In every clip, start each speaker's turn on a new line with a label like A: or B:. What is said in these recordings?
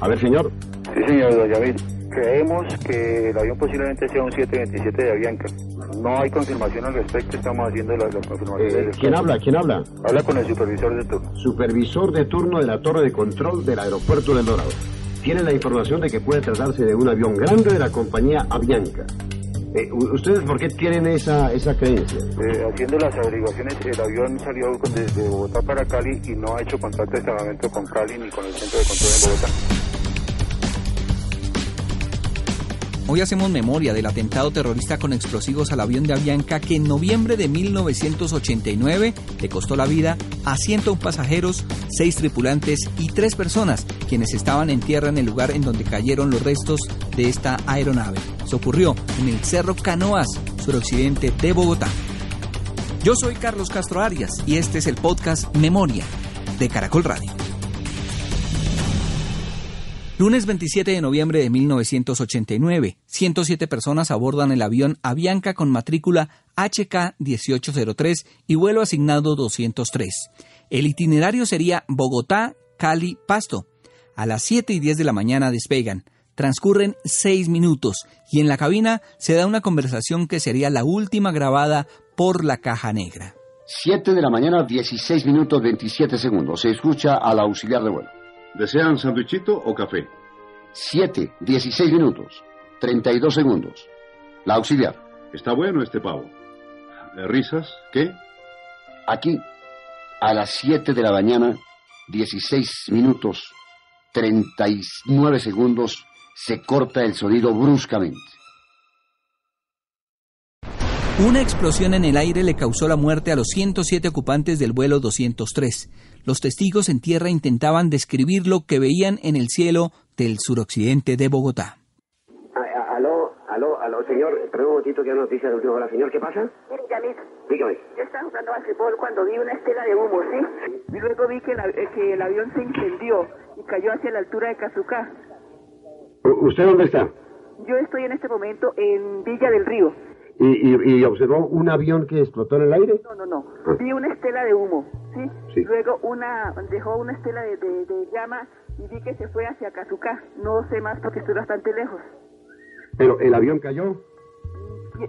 A: A ver, señor.
B: Sí, señor David. Creemos que el avión posiblemente sea un 727 de Avianca. No hay confirmación al respecto, estamos haciendo la, la confirmación.
A: Eh, ¿Quién habla? ¿Quién habla?
B: Habla con el supervisor de turno.
A: Supervisor de turno de la torre de control del aeropuerto del Dorado. Tiene la información de que puede tratarse de un avión grande de la compañía Avianca. Eh, ¿Ustedes por qué tienen esa, esa creencia?
B: Eh, haciendo las averiguaciones, el avión salió desde Bogotá para Cali y no ha hecho contacto de establecimiento con Cali ni con el centro de control en Bogotá.
C: Hoy hacemos memoria del atentado terrorista con explosivos al avión de Avianca que en noviembre de 1989 le costó la vida a 101 pasajeros, 6 tripulantes y 3 personas quienes estaban en tierra en el lugar en donde cayeron los restos de esta aeronave. Se ocurrió en el Cerro Canoas, suroccidente de Bogotá. Yo soy Carlos Castro Arias y este es el podcast Memoria de Caracol Radio. Lunes 27 de noviembre de 1989, 107 personas abordan el avión Avianca con matrícula HK1803 y vuelo asignado 203. El itinerario sería Bogotá, Cali, Pasto. A las 7 y 10 de la mañana despegan. Transcurren 6 minutos y en la cabina se da una conversación que sería la última grabada por la caja negra.
A: 7 de la mañana, 16 minutos 27 segundos. Se escucha al auxiliar de vuelo.
D: ¿Desean sándwichito o café?
A: 7, 16 minutos, 32 segundos. La auxiliar.
D: Está bueno este pavo. ¿Risas? ¿Qué?
A: Aquí, a las 7 de la mañana, 16 minutos, 39 segundos, se corta el sonido bruscamente.
C: Una explosión en el aire le causó la muerte a los 107 ocupantes del vuelo 203. Los testigos en tierra intentaban describir lo que veían en el cielo del suroccidente de Bogotá.
E: Aló, aló, aló, señor, espera un momentito que hay noticia de última hora. Señor, ¿qué pasa?
F: Mire, Yamit,
E: Dígame.
F: yo estaba jugando basquetbol cuando vi una estela de humo, ¿sí? Y luego vi que, la- eh, que el avión se incendió y cayó hacia la altura de Cazucá.
A: ¿Usted dónde está?
F: Yo estoy en este momento en Villa del Río.
A: ¿Y, y- y observó un avión que explotó en el aire?
F: No, no, no. Vi una estela de humo, ¿sí?
A: Sí.
F: Luego una, dejó una estela de, de- de llama y vi que se fue hacia Cazucá. No sé más porque estoy bastante lejos.
A: Pero el avión cayó.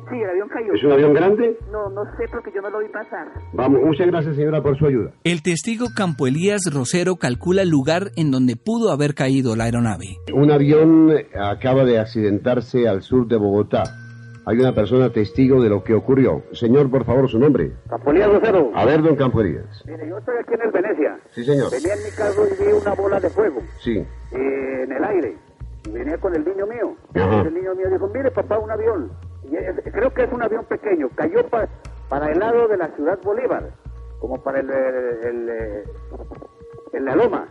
F: Sí, el avión cayó.
A: ¿Es un avión grande?
F: No, no sé porque yo no lo vi pasar.
A: Vamos, muchas gracias señora por su ayuda.
C: El testigo Campo Elías Rosero calcula el lugar en donde pudo haber caído la aeronave.
A: Un avión acaba de accidentarse al sur de Bogotá. Hay una persona testigo de lo que ocurrió. Señor, por favor, su nombre.
E: Capolía Rosero.
A: A ver, don Campo Elías.
E: Mire, yo estoy aquí en el Venecia.
A: Sí, señor.
E: Venía en mi carro y vi una bola de fuego
A: Sí.
E: eh, en el aire. Y venía con el niño mío.
A: Ajá.
E: El niño mío dijo, mire papá, un avión. Y es- creo que es un avión pequeño. Cayó pa- para el lado de la ciudad Bolívar, como para el, el, el, en la loma,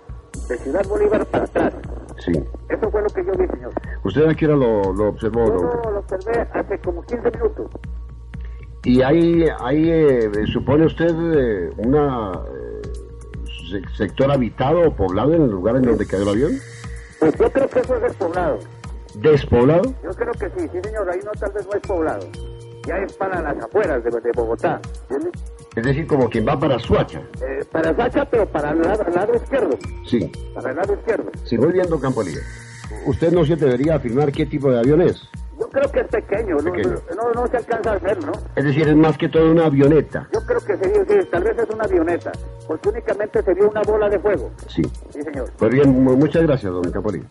E: de ciudad Bolívar para atrás.
A: Sí.
E: Eso fue lo que yo vi, señor.
A: ¿Usted a qué hora lo, lo observó,
E: Yo lo, lo observé hace como 15 minutos.
A: ¿Y hay, hay eh, supone usted, eh, una eh, se- sector habitado o poblado en el lugar en donde cayó el avión?
E: Pues yo creo que eso es despoblado.
A: ¿Despoblado?
E: Yo creo que sí, sí señor, ahí no tal vez no es poblado. Ya es para las afueras de, de Bogotá. ¿entiende?
A: Es decir, como quien va para Suacha.
E: Eh, para Sacha, pero para el lado, lado izquierdo.
A: Sí.
E: Para el lado izquierdo.
A: Sí, muy bien, don Campolillo. Usted no se debería afirmar qué tipo de avión es.
E: Yo creo que es pequeño, no,
A: Pequeño.
E: no, no se alcanza a ver, ¿no?
A: Es decir, es más que todo una avioneta.
E: Yo creo que sería, sí, tal vez es una avioneta, porque únicamente se vio una bola de fuego.
A: Sí.
E: Sí, señor.
A: Pues bien, mu- muchas gracias, don.
E: Esté muy bien.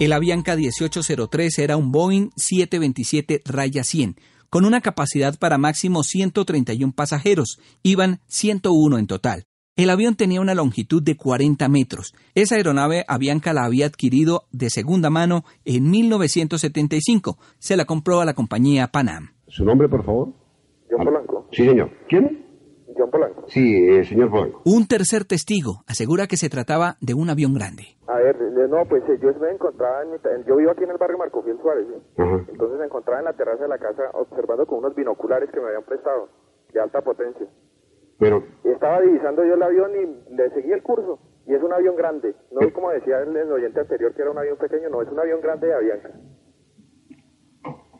C: El Avianca 1803 era un Boeing 727 raya 100, con una capacidad para máximo 131 pasajeros. Iban 101 en total. El avión tenía una longitud de 40 metros. Esa aeronave Avianca la había adquirido de segunda mano en 1975. Se la compró a la compañía Panam.
A: ¿Su nombre, por favor?
B: John Polanco.
A: Sí, señor. ¿Quién?
B: John Polanco.
A: Sí, eh, señor Polanco.
C: Un tercer testigo asegura que se trataba de un avión grande.
B: A ver, no, pues eh, yo me encontraba, en mi yo vivo aquí en el barrio Marcofiel Suárez, ¿sí?
A: Ajá.
B: Entonces me encontraba en la terraza de la casa observando con unos binoculares que me habían prestado, de alta potencia.
A: Pero,
B: Y estaba divisando yo el avión y le seguí el curso. Y es un avión grande. No es como decía el, el oyente anterior que era un avión pequeño, no, es un avión grande de Avianca.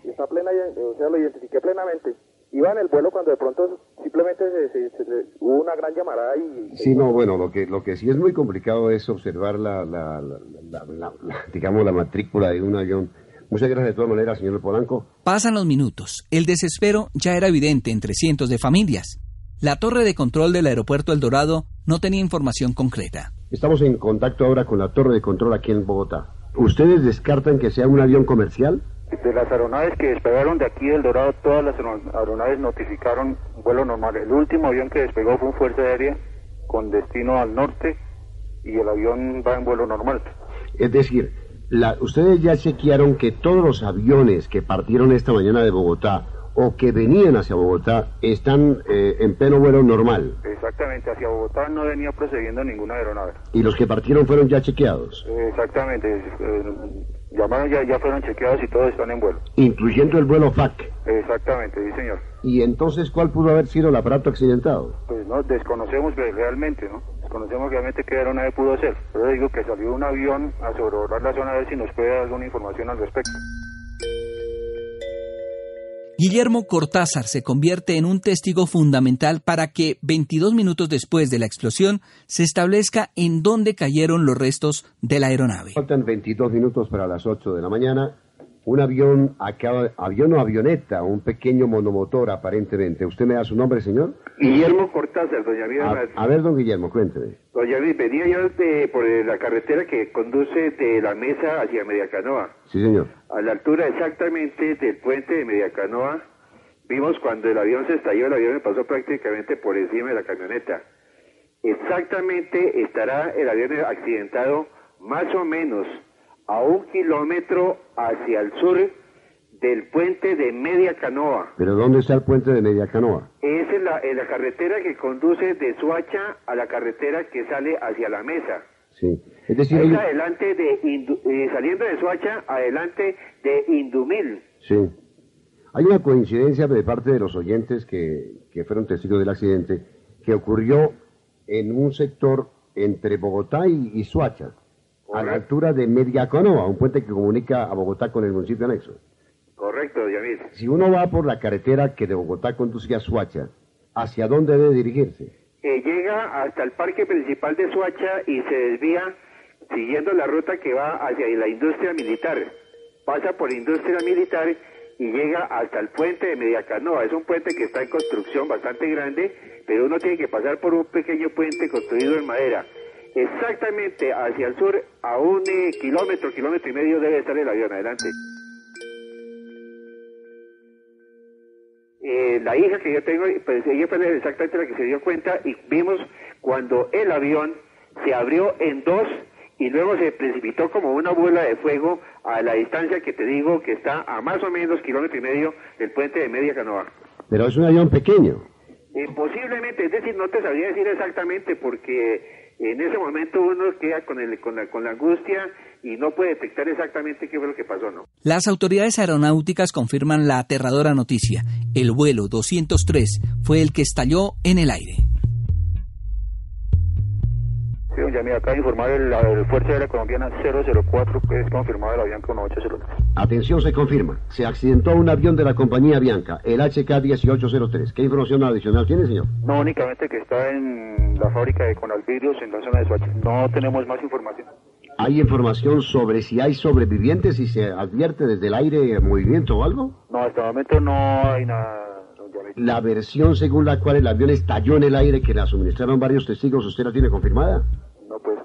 B: Y está plena, o sea, lo identifiqué plenamente.
G: Iba en el vuelo cuando de pronto simplemente se, se, se, hubo una gran llamarada y...
A: Sí, no, bueno, lo que, lo que sí es muy complicado es observar la, la, la, la digamos, la matrícula de un avión. Muchas gracias de todas maneras, señor Polanco.
C: Pasan los minutos. El desespero ya era evidente entre cientos de familias. La torre de control del aeropuerto El Dorado no tenía información concreta.
A: Estamos en contacto ahora con la torre de control aquí en Bogotá. ¿Ustedes descartan que sea un avión comercial?
B: De las aeronaves que despegaron de aquí del Dorado, todas las aeronaves notificaron vuelo normal. El último avión que despegó fue un Fuerza Aérea con destino al norte y el avión va en vuelo normal.
A: Es decir, la, ustedes ya chequearon que todos los aviones que partieron esta mañana de Bogotá o que venían hacia Bogotá están eh, en pleno vuelo normal.
B: Exactamente, hacia Bogotá no venía procediendo ninguna aeronave.
A: ¿Y los que partieron fueron ya chequeados?
B: Exactamente, eh, llamaron ya, ya fueron chequeados y todos están en vuelo.
A: Incluyendo el vuelo FAC.
B: Exactamente, sí señor.
A: ¿Y entonces cuál pudo haber sido el aparato accidentado?
B: Pues no, desconocemos realmente, ¿no? Desconocemos realmente qué aeronave pudo ser. Pero digo que salió un avión a sobrevolar la zona a ver si nos puede dar alguna información al respecto.
C: Guillermo Cortázar se convierte en un testigo fundamental para que, 22 minutos después de la explosión, se establezca en dónde cayeron los restos de la aeronave.
A: Faltan 22 minutos para las 8 de la mañana. Un avión, avión o avioneta, un pequeño monomotor aparentemente. ¿Usted me da su nombre, señor?
H: Guillermo Cortázar, doña.
A: A, a ver, don Guillermo, cuénteme.
H: Doña Vida, venía yo de, por la carretera que conduce de la mesa hacia Mediacanoa.
A: Sí, señor.
H: A la altura exactamente del puente de Mediacanoa, vimos cuando el avión se estalló, el avión pasó prácticamente por encima de la camioneta. Exactamente estará el avión accidentado más o menos a un kilómetro hacia el sur del puente de Media Canoa.
A: ¿Pero dónde está el puente de Media Canoa?
H: Es en la, en la carretera que conduce de Suacha a la carretera que sale hacia la mesa.
A: Sí. Es decir, hay-
H: adelante de, Indu- eh, saliendo de Suacha, adelante de Indumil.
A: Sí. Hay una coincidencia de parte de los oyentes que, que fueron testigos del accidente que ocurrió en un sector entre Bogotá y, y Suacha, a la altura de Mediacanoa, un puente que comunica a Bogotá con el municipio anexo.
H: Correcto.
A: Si uno va por la carretera que de Bogotá conduce a Suacha, ¿hacia dónde debe dirigirse?
H: Eh, llega hasta el parque principal de Suacha y se desvía siguiendo la ruta que va hacia la industria militar. Pasa por industria militar y llega hasta el puente de Mediacanoa. Es un puente que está en construcción bastante grande, pero uno tiene que pasar por un pequeño puente construido en madera. Exactamente hacia el sur, a un eh, kilómetro, kilómetro y medio debe estar el avión. Adelante. Eh, la hija que yo tengo, pues ella fue exactamente la que se dio cuenta y vimos cuando el avión se abrió en dos y luego se precipitó como una bola de fuego a la distancia que te digo que está a más o menos kilómetro y medio del puente de Media Canoa.
A: Pero es un avión pequeño.
H: Eh, posiblemente, es decir, no te sabría decir exactamente porque en ese momento uno queda con, el, con, la, con la angustia y no puede detectar exactamente qué fue lo que pasó, ¿no?
C: Las autoridades aeronáuticas confirman la aterradora noticia. El vuelo 203 fue el que estalló en el aire.
B: Sí, don Yamil, de informar el, el Fuerza Aérea Colombiana 004, que es confirmado el avión con 803.
A: Atención, se confirma. Se accidentó un avión de la compañía Bianca, el HK-1803. ¿Qué información adicional tiene, señor?
B: No únicamente que está en la fábrica de Conalvidrios en la zona de Soacha. No tenemos más información.
A: ¿Hay información sobre si hay sobrevivientes y se advierte desde el aire movimiento o algo?
B: No, hasta el momento no hay nada.
A: La versión según la cual el avión estalló en el aire, que la suministraron varios testigos, ¿usted la tiene confirmada?
B: No, pues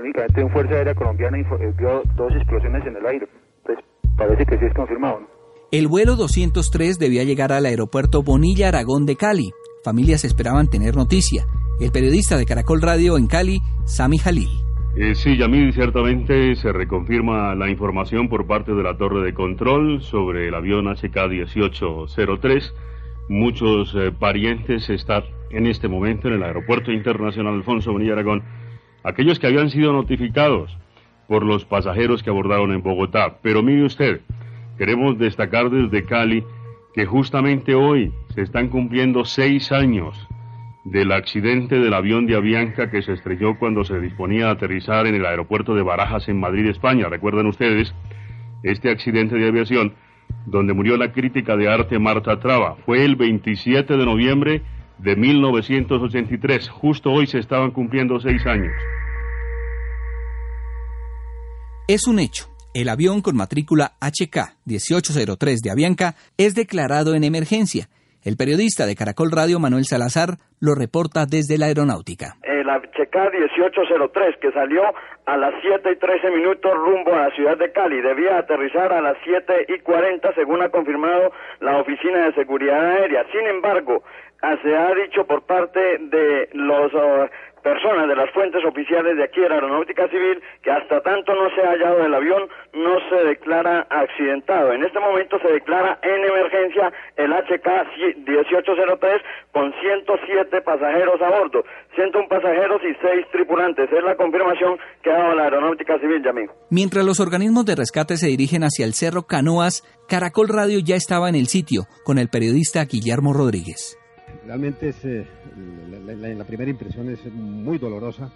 B: únicamente un Fuerza Aérea Colombiana eh, vio dos explosiones en el aire. Pues parece que sí es confirmado. ¿no?
C: El vuelo 203 debía llegar al aeropuerto Bonilla Aragón de Cali. Familias esperaban tener noticia. El periodista de Caracol Radio en Cali, Sami Jalil.
I: Eh, sí, Yamil, ciertamente se reconfirma la información por parte de la torre de control sobre el avión HK-1803. Muchos eh, parientes están en este momento en el Aeropuerto Internacional Alfonso Bonilla Aragón. Aquellos que habían sido notificados por los pasajeros que abordaron en Bogotá. Pero mire usted, queremos destacar desde Cali que justamente hoy se están cumpliendo seis años del accidente del avión de Avianca que se estrelló cuando se disponía a aterrizar en el aeropuerto de Barajas en Madrid, España. Recuerdan ustedes, este accidente de aviación donde murió la crítica de arte Marta Traba. Fue el 27 de noviembre de 1983. Justo hoy se estaban cumpliendo seis años.
C: Es un hecho. El avión con matrícula HK 1803 de Avianca es declarado en emergencia. El periodista de Caracol Radio, Manuel Salazar, lo reporta desde la aeronáutica.
J: El HK 1803 que salió a las 7 y 13 minutos rumbo a la ciudad de Cali. Debía aterrizar a las 7 y 40 según ha confirmado la Oficina de Seguridad Aérea. Sin embargo, ah, se ha dicho por parte de los ah, personas de las fuentes oficiales de aquí de la Aeronáutica Civil que hasta tanto no se ha hallado el avión no se declara accidentado. En este momento se declara en emergencia el HK 1803 con 107 pasajeros a bordo, 101 pasajeros y 6 tripulantes. Es la confirmación que ha dado la Aeronáutica Civil, Yamín.
C: Mientras los organismos de rescate se dirigen hacia el Cerro Canoas, Caracol Radio ya estaba en el sitio con el periodista Guillermo Rodríguez.
K: Realmente es, eh, la, primera impresión es muy dolorosa.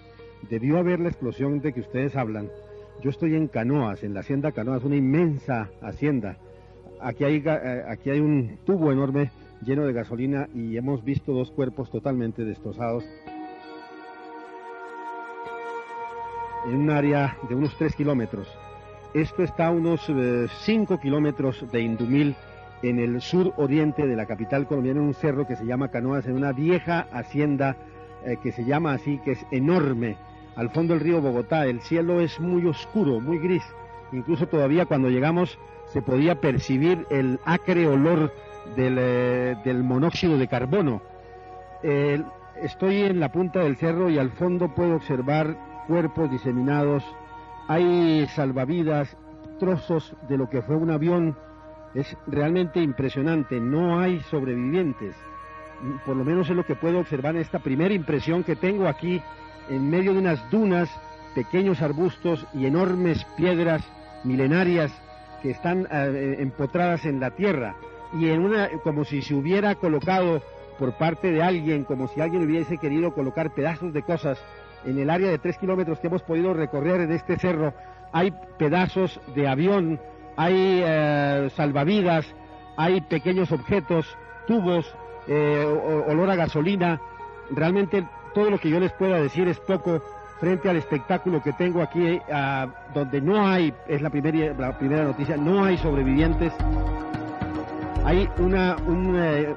K: Debió haber la explosión de que ustedes hablan. Yo estoy en Canoas, en la hacienda Canoas, una inmensa hacienda. Aquí hay, eh, aquí hay un tubo enorme lleno de gasolina y hemos visto dos cuerpos totalmente destrozados. En un área de unos 3 kilómetros. Esto está a unos 5 kilómetros de Indumil, en el sur oriente de la capital colombiana, en un cerro que se llama Canoas, en una vieja hacienda eh, que se llama así, que es enorme, al fondo del río Bogotá. El cielo es muy oscuro, muy gris. Incluso todavía cuando llegamos se podía percibir el acre olor del, eh, del monóxido de carbono. Estoy en la punta del cerro y al fondo puedo observar cuerpos diseminados. Hay salvavidas, trozos de lo que fue un avión. Es realmente impresionante. No hay sobrevivientes. Por lo menos es lo que puedo observar en esta primera impresión que tengo aquí en medio de unas dunas, pequeños arbustos y enormes piedras milenarias que están eh, empotradas en la tierra y en una como si se hubiera colocado por parte de alguien, como si alguien hubiese querido colocar pedazos de cosas en el área de tres kilómetros que hemos podido recorrer en este cerro, hay pedazos de avión, hay eh, salvavidas, hay pequeños objetos, tubos, eh, olor a gasolina. Realmente todo lo que yo les pueda decir es poco frente al espectáculo que tengo aquí, ah, donde no hay, es la primera, la primera noticia, no hay sobrevivientes. Hay una, un, eh,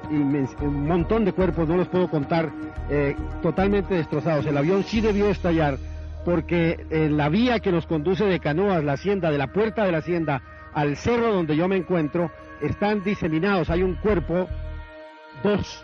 K: un montón de cuerpos, no los puedo contar, eh, totalmente destrozados. El avión sí debió estallar porque eh, la vía que nos conduce de Canoas, la hacienda, de la puerta de la hacienda al cerro donde yo me encuentro, están diseminados. Hay un cuerpo, dos,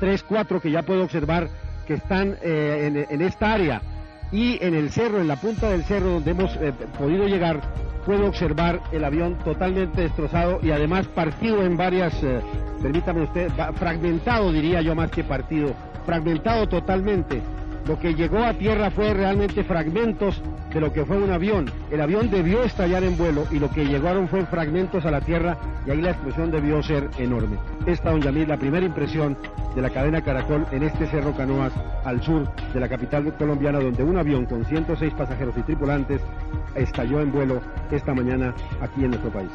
K: tres, cuatro que ya puedo observar que están eh, en, esta área. Y en el cerro, en la punta del cerro donde hemos eh, podido llegar, puedo observar el avión totalmente destrozado y además partido en varias, eh, permítame usted, fragmentado diría yo más que partido, fragmentado totalmente. Lo que llegó a tierra fue realmente fragmentos de lo que fue un avión. El avión debió estallar en vuelo y lo que llegaron fue fragmentos a la tierra y ahí la explosión debió ser enorme. Esta, don Yamil, la primera impresión de la cadena Caracol en este Cerro Canoas al sur de la capital colombiana donde un avión con 106 pasajeros y tripulantes estalló en vuelo esta mañana aquí en nuestro país.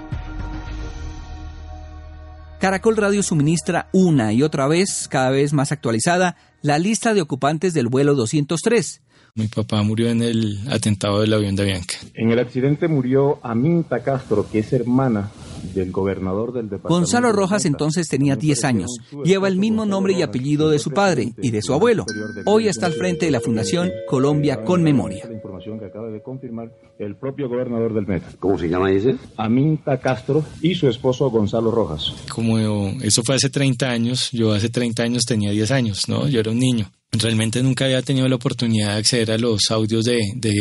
C: Caracol Radio suministra una y otra vez, cada vez más actualizada, la lista de ocupantes del vuelo 203.
L: Mi papá murió en el atentado del avión de Avianca.
M: En el accidente murió Aminta Castro, que es hermana del gobernador del departamento.
C: Gonzalo Rojas entonces tenía 10 años. Lleva el mismo nombre y apellido de su padre y de su abuelo. Hoy está al frente de la Fundación Colombia con Memoria.
M: La información que acaba de confirmar el propio gobernador del Meta.
A: ¿Cómo se llama ese?
M: Aminta Castro y su esposo Gonzalo Rojas.
L: Como eso fue hace 30 años, yo hace 30 años tenía 10 años, ¿no? Yo era un niño. Realmente nunca había tenido la oportunidad de acceder a los audios de, de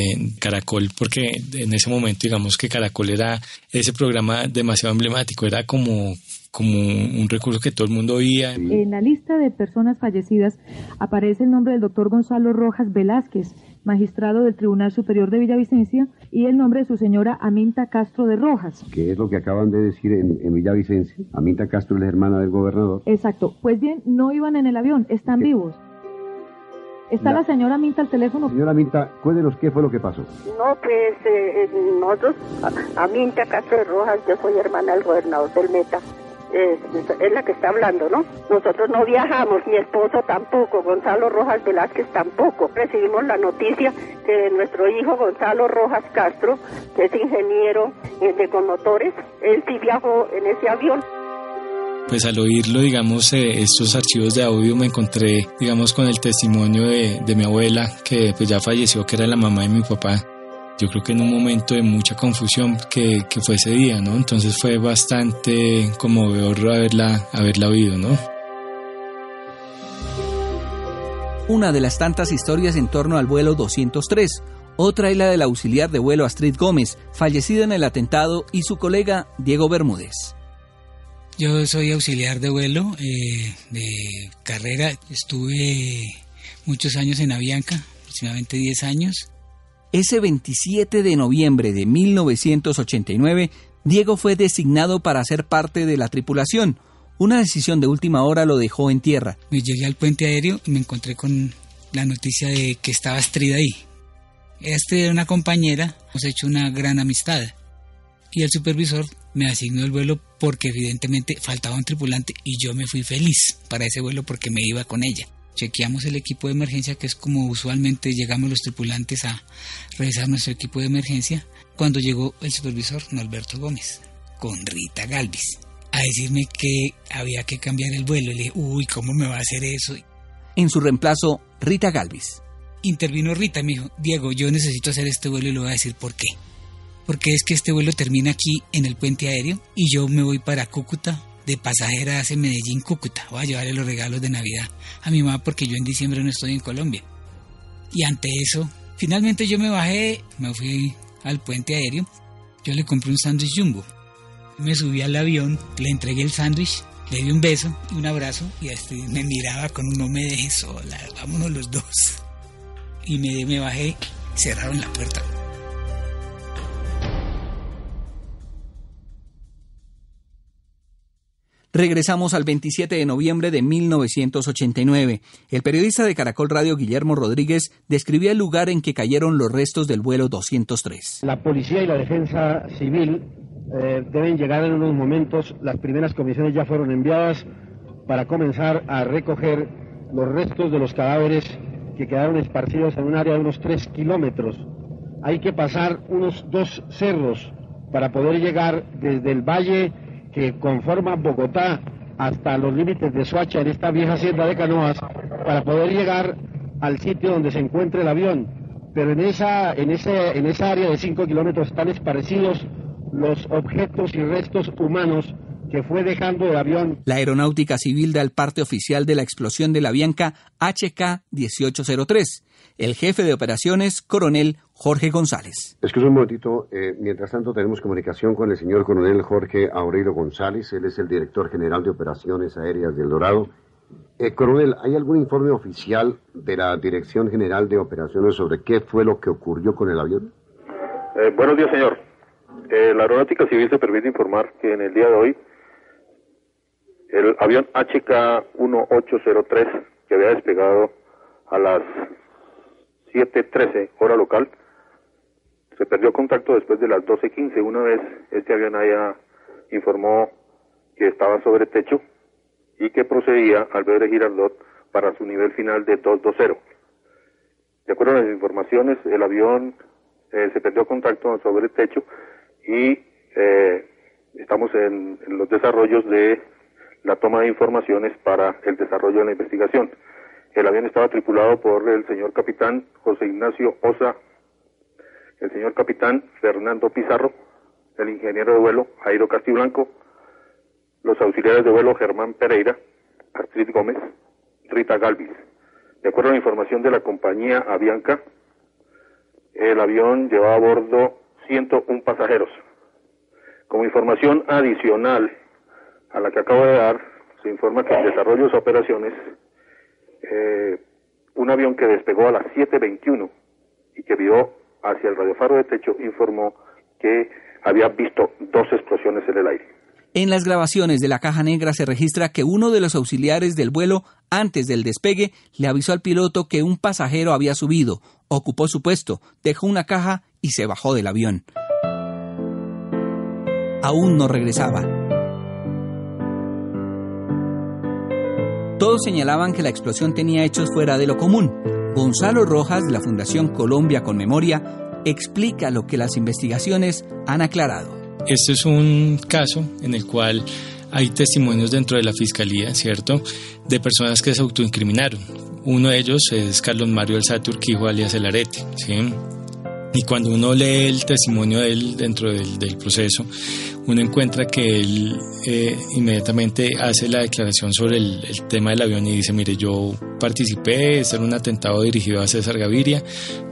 L: Caracol porque en ese momento digamos que Caracol era ese programa demasiado emblemático, era como, como un recurso que todo el mundo oía.
N: En la lista de personas fallecidas aparece el nombre del doctor Gonzalo Rojas Velázquez, magistrado del Tribunal Superior de Villavicencio, y el nombre de su señora Aminta Castro de Rojas.
A: Que es lo que acaban de decir en, en Villavicencio. Aminta Castro es la hermana del gobernador.
N: Exacto. Pues bien, no iban en el avión, están vivos. ¿Está la, señora Minta al teléfono?
A: Señora Minta, cuéntenos qué fue lo que pasó.
F: No, pues eh, nosotros, a, Minta Castro de Rojas, yo soy hermana del gobernador del Meta. Es, es, la que está hablando, ¿no? Nosotros no viajamos, mi esposo tampoco, Gonzalo Rojas Velázquez tampoco. Recibimos la noticia que nuestro hijo Gonzalo Rojas Castro, que es ingeniero de conmotores, él sí viajó en ese avión
L: pues al oírlo, digamos, eh, estos archivos de audio me encontré, digamos, con el testimonio de, de, mi abuela, que pues ya falleció, que era la mamá de mi papá. Yo creo que en un momento de mucha confusión que, que fue ese día, ¿no? Entonces fue bastante conmovedor haberla, haberla oído, ¿no?
C: Una de las tantas historias en torno al vuelo 203, otra es la del auxiliar de vuelo Astrid Gómez, fallecida en el atentado, y su colega Diego Bermúdez.
O: Yo soy auxiliar de vuelo eh, de carrera. Estuve muchos años en Avianca, aproximadamente 10 años.
C: Ese 27 de noviembre de 1989, Diego fue designado para ser parte de la tripulación. Una decisión de última hora lo dejó en tierra.
O: Me llegué al puente aéreo y me encontré con la noticia de que estaba Astrid ahí. Este era una compañera, hemos hecho una gran amistad. Y el supervisor me asignó el vuelo porque evidentemente faltaba un tripulante y yo me fui feliz para ese vuelo porque me iba con ella. Chequeamos el equipo de emergencia, que es como usualmente llegamos los tripulantes a revisar nuestro equipo de emergencia, cuando llegó el supervisor Norberto Gómez con Rita Galvis a decirme que había que cambiar el vuelo. Y le dije, uy, ¿cómo me va a hacer eso?
C: En su reemplazo, Rita Galvis.
O: Intervino Rita me dijo, Diego, yo necesito hacer este vuelo y le voy a decir por qué porque es que este vuelo termina aquí en el puente aéreo y yo me voy para Cúcuta de pasajera hacia Medellín, Cúcuta. Voy a llevarle los regalos de Navidad a mi mamá porque yo en diciembre no estoy en Colombia. Y ante eso, finalmente yo me bajé, me fui al puente aéreo, yo le compré un sándwich jumbo. Me subí al avión, le entregué el sándwich, le di un beso y un abrazo y este me miraba con un no me dejes sola, vámonos los dos. Y me, me bajé, cerraron la puerta.
C: Regresamos al 27 de noviembre de 1989. El periodista de Caracol Radio Guillermo Rodríguez describía el lugar en que cayeron los restos del vuelo 203.
K: La policía y la defensa civil eh, deben llegar en unos momentos. Las primeras comisiones ya fueron enviadas para comenzar a recoger los restos de los cadáveres que quedaron esparcidos en un área de unos 3 kilómetros. Hay que pasar unos dos cerros para poder llegar desde el valle que conforma Bogotá hasta los límites de Soacha en esta vieja hacienda de Canoas para poder llegar al sitio donde se encuentra el avión. Pero en esa, en ese, en esa área de 5 kilómetros están esparcidos los objetos y restos humanos que fue dejando el avión.
C: La Aeronáutica Civil da el parte oficial de la explosión de la Bianca HK-1803. El jefe de operaciones, coronel Jorge González.
A: Es que un momentito. Eh, mientras tanto, tenemos comunicación con el señor coronel Jorge Aurelio González. Él es el director general de operaciones aéreas del Dorado. Eh, coronel, ¿hay algún informe oficial de la Dirección General de Operaciones sobre qué fue lo que ocurrió con el avión?
B: Eh, buenos días, señor. la Aeronáutica Civil se permite informar que en el día de hoy el avión HK-1803 que había despegado a las 7.13 hora local se perdió contacto después de las 12.15. Una vez este avión haya informó que estaba sobre techo y que procedía al Bebre Girardot para su nivel final de 220. De acuerdo a las informaciones, el avión eh, se perdió contacto sobre techo y eh, estamos en los desarrollos de la toma de informaciones para el desarrollo de la investigación. El avión estaba tripulado por el señor capitán José Ignacio Osa, el señor capitán Fernando Pizarro, el ingeniero de vuelo Jairo Castiblanco, los auxiliares de vuelo Germán Pereira, Astrid Gómez, Rita Galvis. De acuerdo a la información de la compañía Avianca, el avión llevaba a bordo 101 pasajeros. Como información adicional a la que acabo de dar, se informa que en desarrollo de sus operaciones, eh, un avión que despegó a las 7.21 y que vio hacia el radiofaro de techo informó que había visto dos explosiones en el aire.
C: En las grabaciones de la caja negra se registra que uno de los auxiliares del vuelo, antes del despegue, le avisó al piloto que un pasajero había subido, ocupó su puesto, dejó una caja y se bajó del avión. Aún no regresaba. Todos señalaban que la explosión tenía hechos fuera de lo común. Gonzalo Rojas, de la Fundación Colombia con Memoria, explica lo que las investigaciones han aclarado.
L: Este es un caso en el cual hay testimonios dentro de la fiscalía, ¿cierto?, de personas que se autoincriminaron. Uno de ellos es Carlos Mario Alzate Urquijo, alias El Arete, ¿sí? Y cuando uno lee el testimonio de él dentro del, proceso, uno encuentra que él eh, inmediatamente hace la declaración sobre el, tema del avión y dice, mire, yo participé, este era un atentado dirigido a César Gaviria,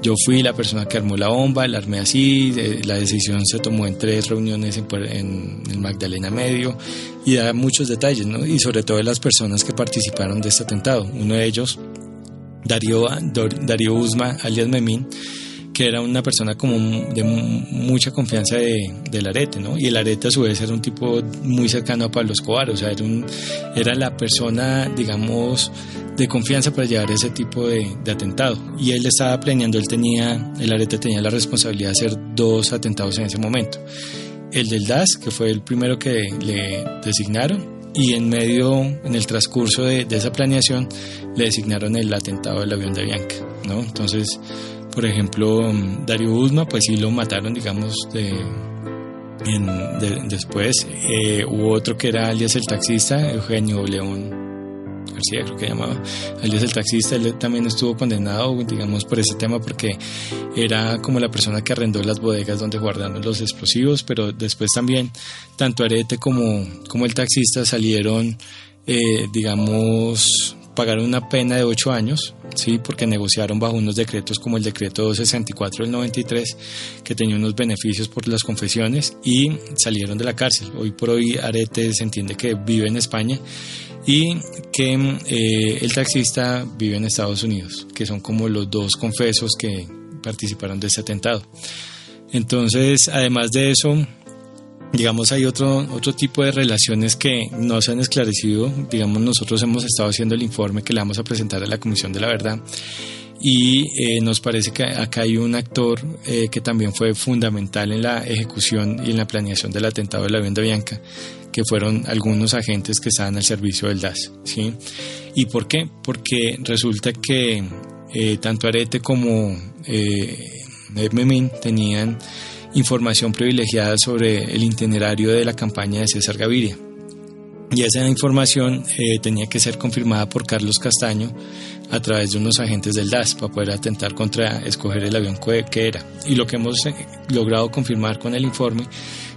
L: yo fui la persona que armó la bomba, la armé así, eh, la decisión se tomó en tres reuniones en, en, el Magdalena Medio y da muchos detalles, ¿no? Y sobre todo de las personas que participaron de este atentado. Uno de ellos, Darío, Darío Usma, alias Memín, que era una persona como de mucha confianza de, del arete, ¿no? Y el arete a su vez era un tipo muy cercano a Pablo Escobar, o sea, era, un, era la persona, digamos, de confianza para llevar ese tipo de, atentado. Y él estaba planeando, él tenía, el arete tenía la responsabilidad de hacer dos atentados en ese momento. El del DAS, que fue el primero que le designaron, y en medio, en el transcurso de, de esa planeación, le designaron el atentado del avión de Avianca, ¿no? Entonces, por ejemplo, Darío Usma, pues sí lo mataron, digamos, de, después. Eh, hubo otro que era alias el taxista, Eugenio León García, creo que llamaba, alias el taxista, él también estuvo condenado, digamos, por ese tema, porque era como la persona que arrendó las bodegas donde guardaron los explosivos, pero después también, tanto Arete como, como el taxista salieron, eh, digamos, pagaron una pena de ocho años, sí, porque negociaron bajo unos decretos como el decreto 264 del 93, que tenía unos beneficios por las confesiones y salieron de la cárcel. Hoy por hoy Arete se entiende que vive en España y que eh, el taxista vive en Estados Unidos, que son como los dos confesos que participaron de ese atentado. Entonces, además de eso, digamos, hay otro, otro tipo de relaciones que no se han esclarecido. Digamos, nosotros hemos estado haciendo el informe que le vamos a presentar a la Comisión de la Verdad y eh, nos parece que acá hay un actor eh, que también fue fundamental en la ejecución y en la planeación del atentado de la avión de Bianca, que fueron algunos agentes que estaban al servicio del DAS. ¿sí? ¿Y por qué? Porque resulta que eh, tanto Arete como Memín tenían información privilegiada sobre el itinerario de la campaña de César Gaviria. Y esa información eh, tenía que ser confirmada por Carlos Castaño a través de unos agentes del DAS para poder atentar contra escoger el avión que era. Y lo que hemos eh, logrado confirmar con el informe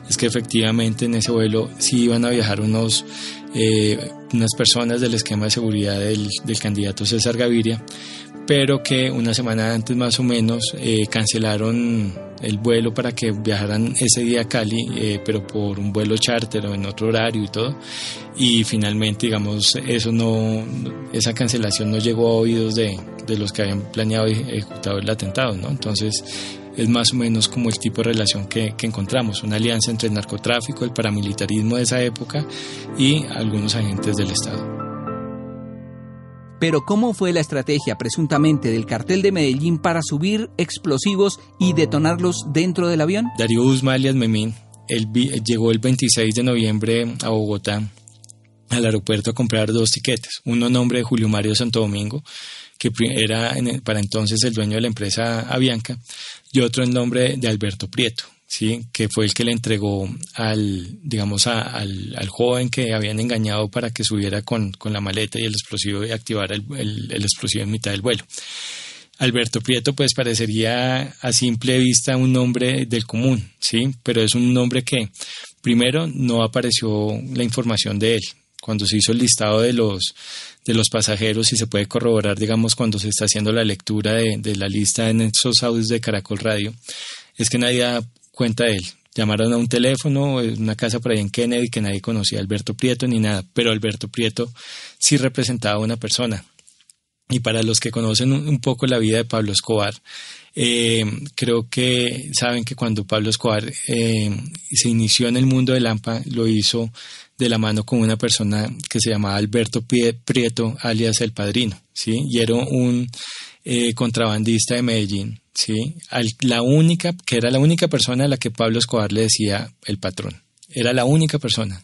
L: es que efectivamente en ese vuelo sí iban a viajar unos, eh, unas personas del esquema de seguridad del, del candidato César Gaviria, pero que una semana antes más o menos eh, cancelaron el vuelo para que viajaran ese día a Cali, eh, pero por un vuelo charter o en otro horario y todo. Y finalmente, digamos, eso no, esa cancelación no llegó a oídos de, de los que habían planeado y ejecutado el atentado, ¿no? Entonces, es más o menos como el tipo de relación que, que, encontramos, una alianza entre el narcotráfico, el paramilitarismo de esa época y algunos agentes del Estado.
C: Pero ¿cómo fue la estrategia presuntamente del cartel de Medellín para subir explosivos y detonarlos dentro del avión?
L: Darío Usma alias Memín, él llegó el 26 de noviembre a Bogotá al aeropuerto a comprar dos tiquetes, uno a nombre de Julio Mario Santo Domingo, que era para entonces el dueño de la empresa Avianca, y otro en nombre de Alberto Prieto, ¿sí? que fue el que le entregó al, digamos, al, al, joven que habían engañado para que subiera con, con la maleta y el explosivo y activara el, el, explosivo en mitad del vuelo. Alberto Prieto pues parecería a simple vista un nombre del común, ¿sí? Pero es un nombre que primero no apareció la información de él. Cuando se hizo el listado de los, de los pasajeros y se puede corroborar, digamos, cuando se está haciendo la lectura de, de la lista en esos audios de Caracol Radio, es que nadie cuenta él. Llamaron a un teléfono, una casa por ahí en Kennedy que nadie conocía a Alberto Prieto ni nada, pero Alberto Prieto sí representaba a una persona. y para los que conocen un poco la vida de Pablo Escobar, eh, creo que saben que cuando Pablo Escobar eh, se inició en el mundo del AMPA, lo hizo de la mano con una persona que se llamaba Alberto Prieto, alias El Padrino, ¿sí? Y era un eh, contrabandista de Medellín, ¿sí? la única, que era la única persona a la que Pablo Escobar le decía el patrón. Era la única persona.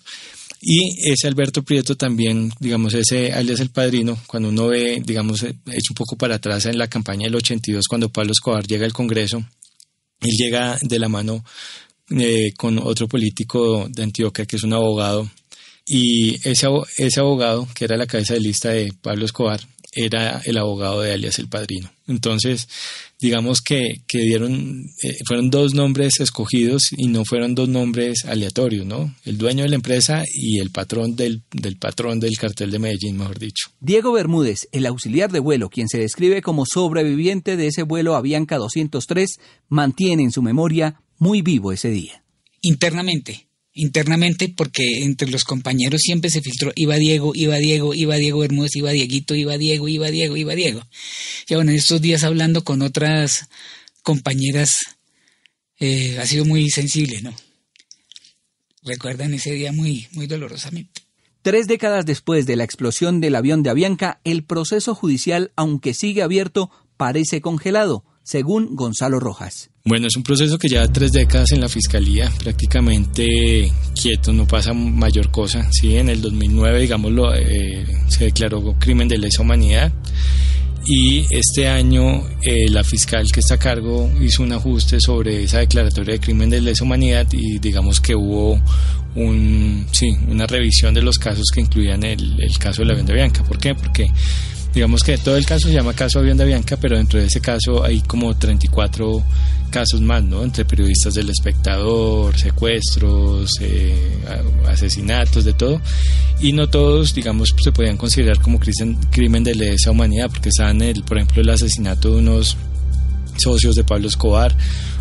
L: Y ese Alberto Prieto también, digamos, ese alias el padrino, cuando uno ve, digamos, hecho eh, un poco para atrás en la campaña del 82, cuando Pablo Escobar llega al Congreso, él llega de la mano eh, con otro político de Antioquia, que es un abogado, y ese, ese abogado, que era la cabeza de lista de Pablo Escobar, era el abogado de alias el padrino. Entonces, digamos que, que dieron, eh, fueron dos nombres escogidos y no fueron dos nombres aleatorios, ¿no? El dueño de la empresa y el patrón del, del patrón del cartel de Medellín, mejor dicho.
C: Diego Bermúdez, el auxiliar de vuelo, quien se describe como sobreviviente de ese vuelo Avianca 203, mantiene en su memoria muy vivo ese día.
O: Internamente, internamente porque entre los compañeros siempre se filtró, iba Diego, iba Diego, iba Diego Bermúdez, iba Dieguito, iba Diego, iba Diego, iba Diego. Y bueno, estos días hablando con otras compañeras eh, ha sido muy sensible, ¿no? Recuerdan ese día muy, muy dolorosamente.
C: Tres décadas después de la explosión del avión de Avianca, el proceso judicial, aunque sigue abierto, parece congelado según Gonzalo Rojas.
L: Bueno, es un proceso que lleva tres décadas en la fiscalía, prácticamente quieto, no pasa mayor cosa. Sí, en el 2009, digámoslo, eh, se declaró crimen de lesa humanidad y este año eh, la fiscal que está a cargo hizo un ajuste sobre esa declaratoria de crimen de lesa humanidad y digamos que hubo un, sí, una revisión de los casos que incluían el, el caso de la venta Bianca. ¿Por qué? Porque digamos que todo el caso se llama caso de Bianca, pero dentro de ese caso hay como 34 casos más, ¿no? Entre periodistas del espectador, secuestros, eh, asesinatos, de todo. Y no todos, digamos, se podían considerar como crimen de lesa humanidad, porque estaban, el, por ejemplo, el asesinato de unos socios de Pablo Escobar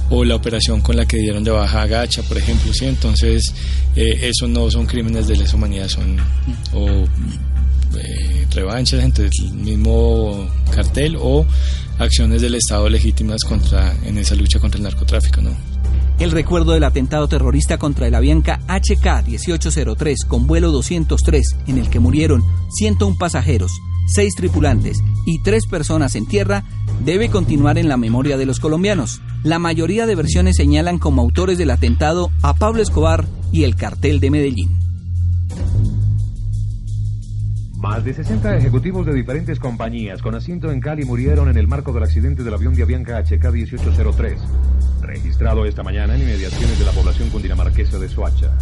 L: o la operación con la que dieron de baja a Gacha, por ejemplo, ¿sí? Entonces, eh, eso no son crímenes de lesa humanidad, son o eh, revanchas entre el mismo cartel o acciones del Estado legítimas contra, en esa lucha contra el narcotráfico, ¿no?
C: El recuerdo del atentado terrorista contra el Avianca HK-1803 con vuelo 203, en el que murieron 101 pasajeros, 6 tripulantes y 3 personas en tierra, debe continuar en la memoria de los colombianos. La mayoría de versiones señalan como autores del atentado a Pablo Escobar y el cartel de Medellín.
P: Más de 60 ejecutivos de diferentes compañías con asiento en Cali murieron en el marco del accidente del avión de Avianca HK-1803, registrado esta mañana en inmediaciones de la población cundinamarquesa de Soacha.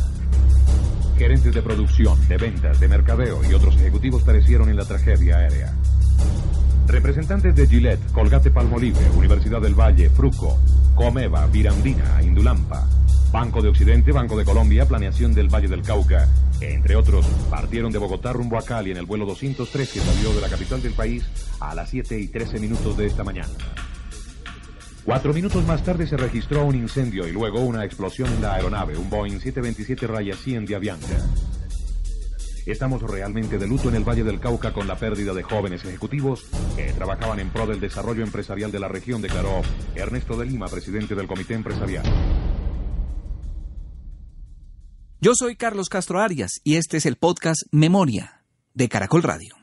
P: Gerentes de producción, de ventas, de mercadeo y otros ejecutivos perecieron en la tragedia aérea. Representantes de Gillette, Colgate Palmolive, Universidad del Valle, Fruco, Comeva, Virandina, Indulampa, Banco de Occidente, Banco de Colombia, Planeación del Valle del Cauca, entre otros, partieron de Bogotá rumbo a Cali en el vuelo 203 que salió de la capital del país a las 7 y 13 minutos de esta mañana. Cuatro minutos más tarde se registró un incendio y luego una explosión en la aeronave, un Boeing 727 Raya 100 de Avianca. Estamos realmente de luto en el Valle del Cauca con la pérdida de jóvenes ejecutivos que trabajaban en pro del desarrollo empresarial de la región, declaró Ernesto de Lima, presidente del Comité Empresarial.
C: Yo soy Carlos Castro Arias y este es el podcast Memoria de Caracol Radio.